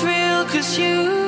to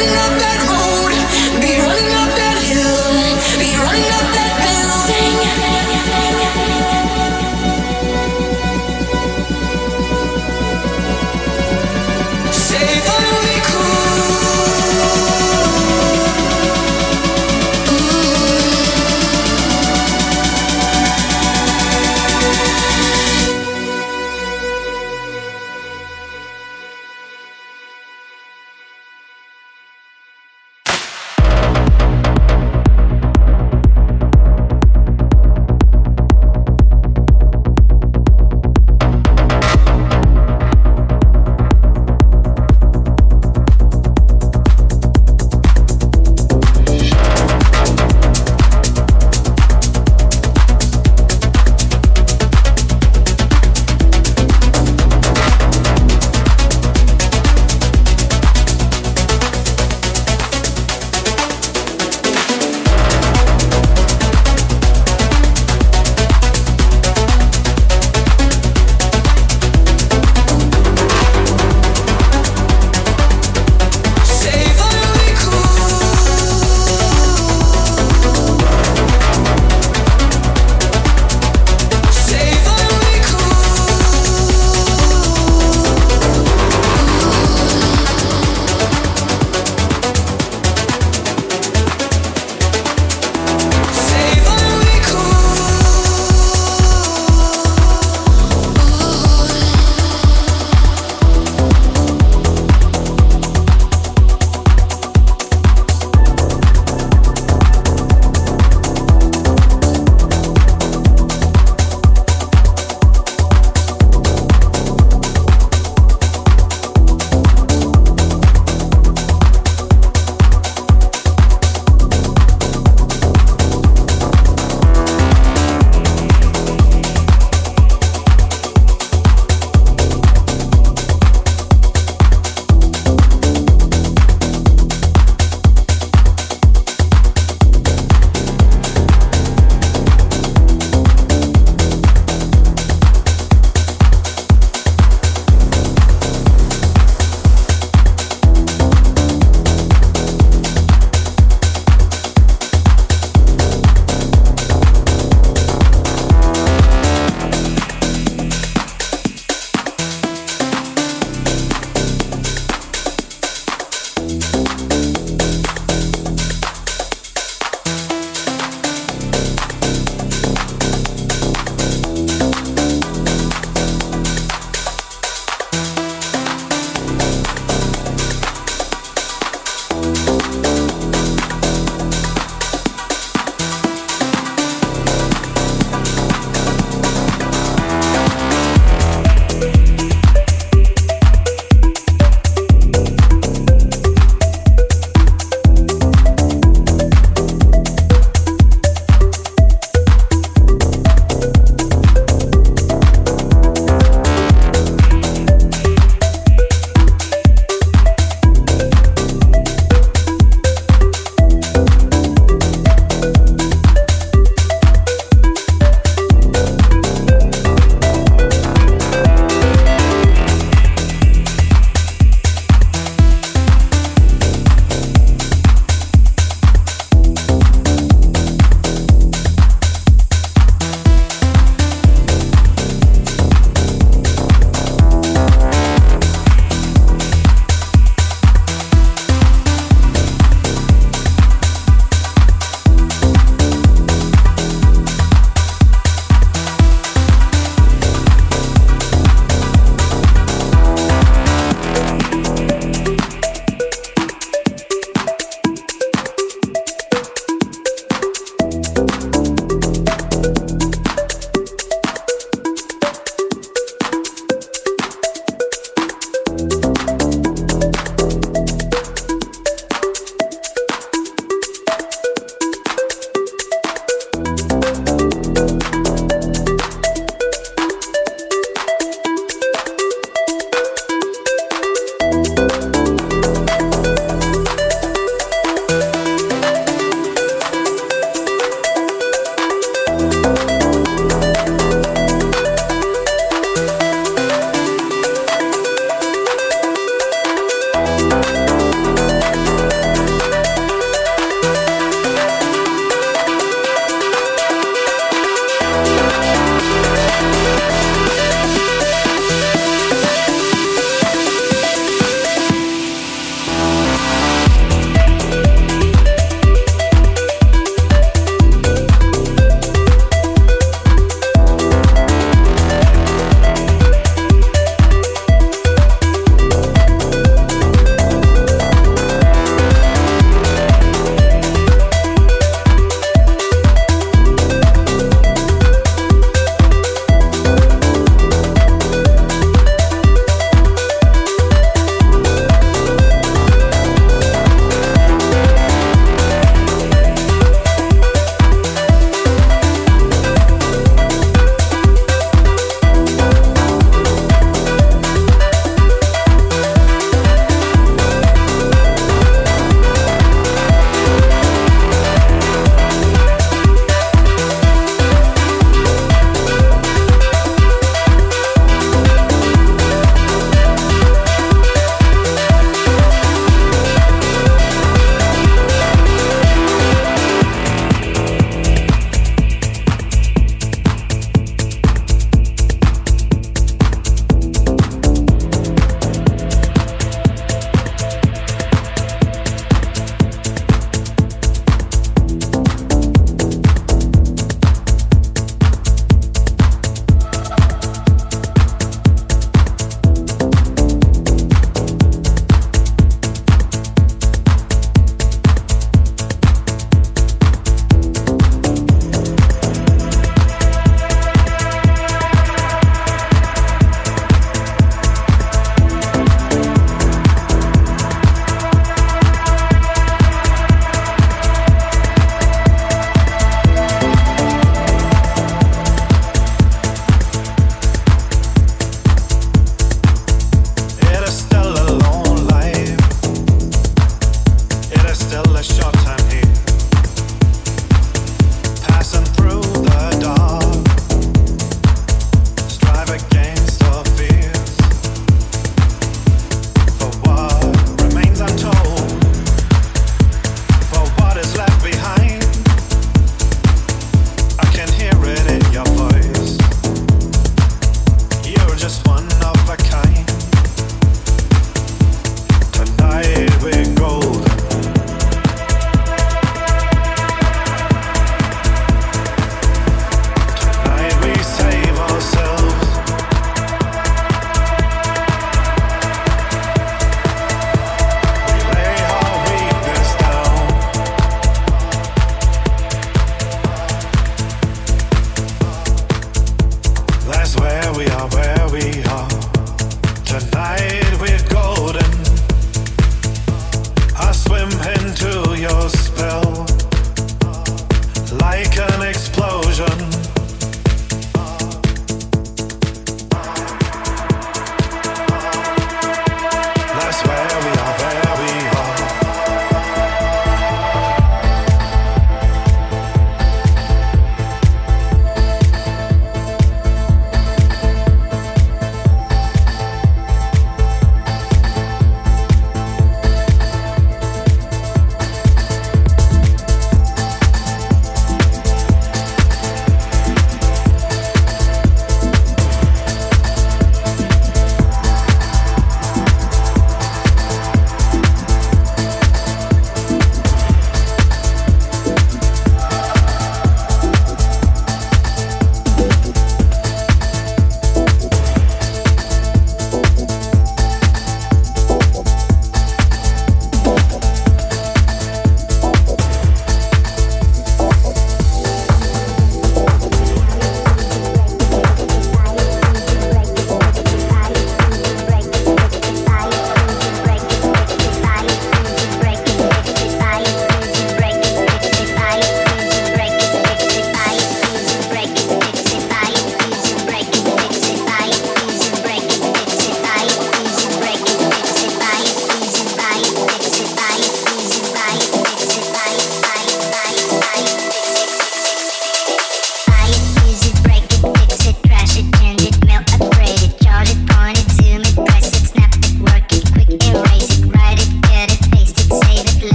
Ooh.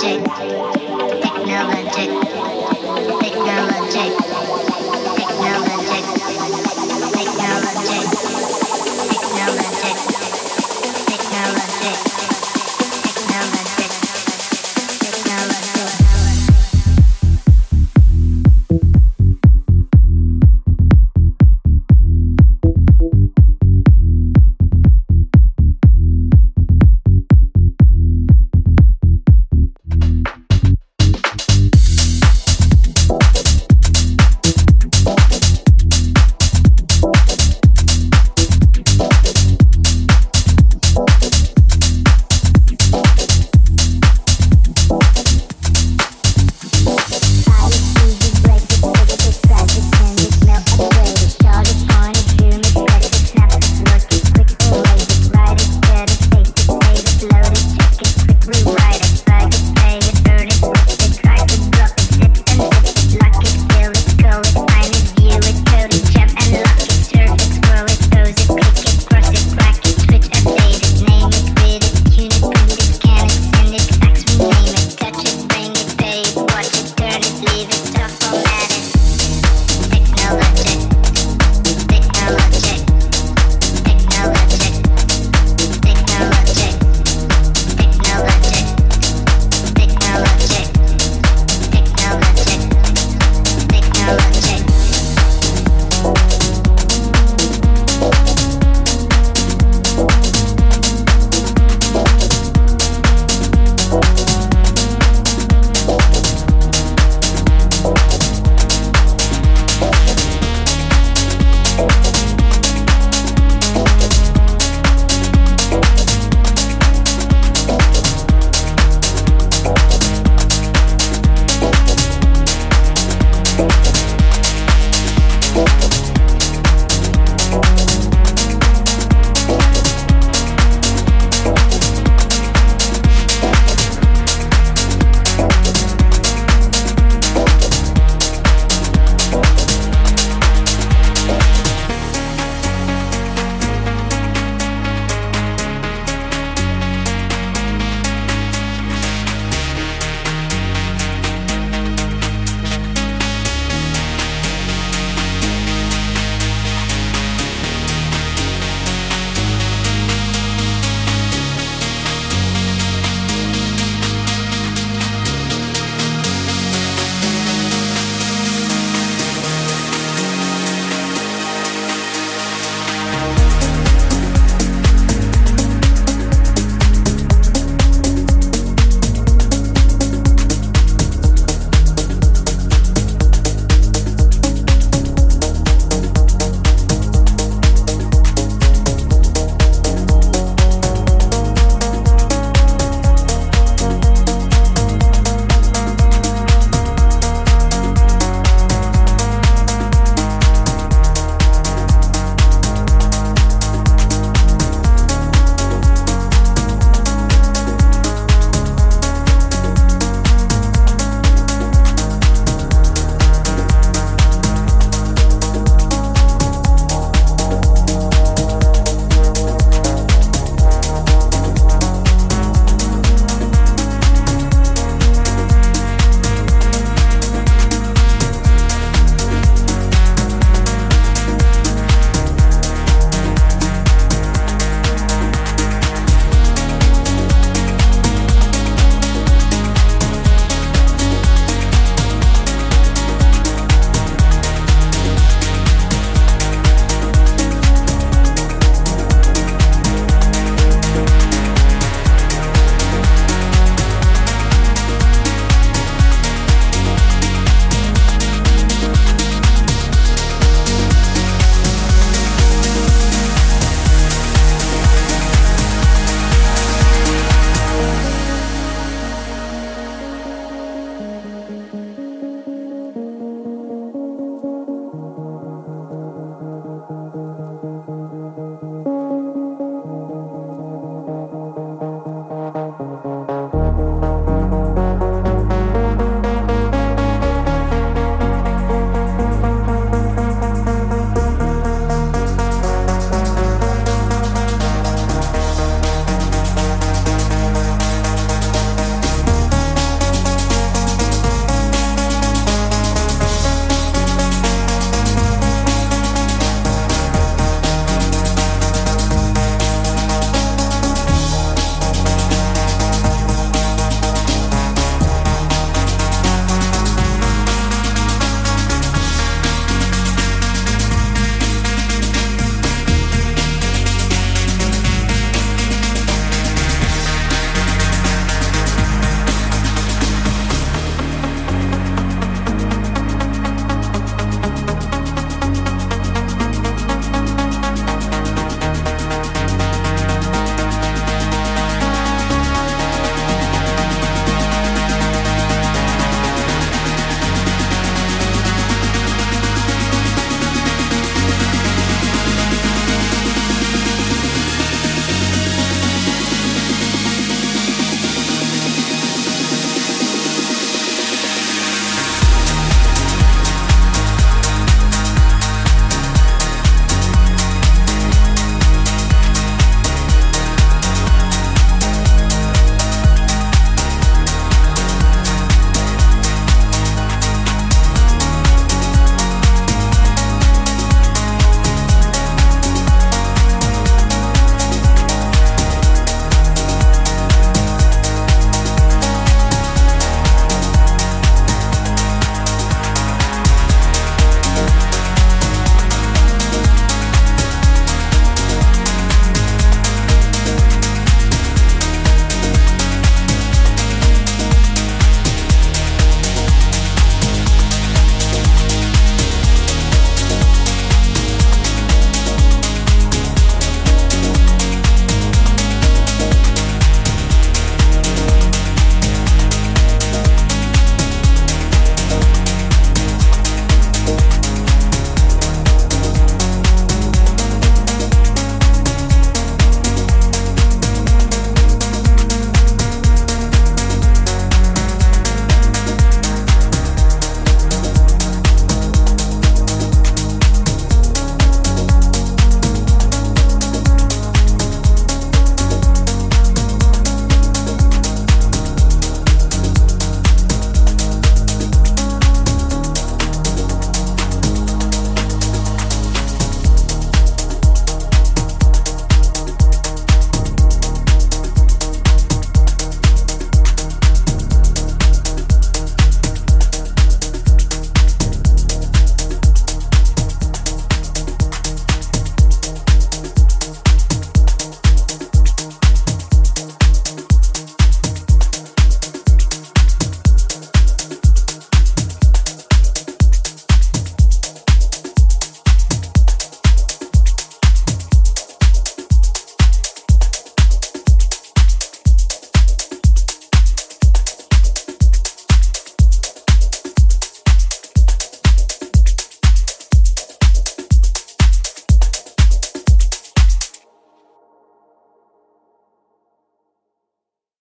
Technology,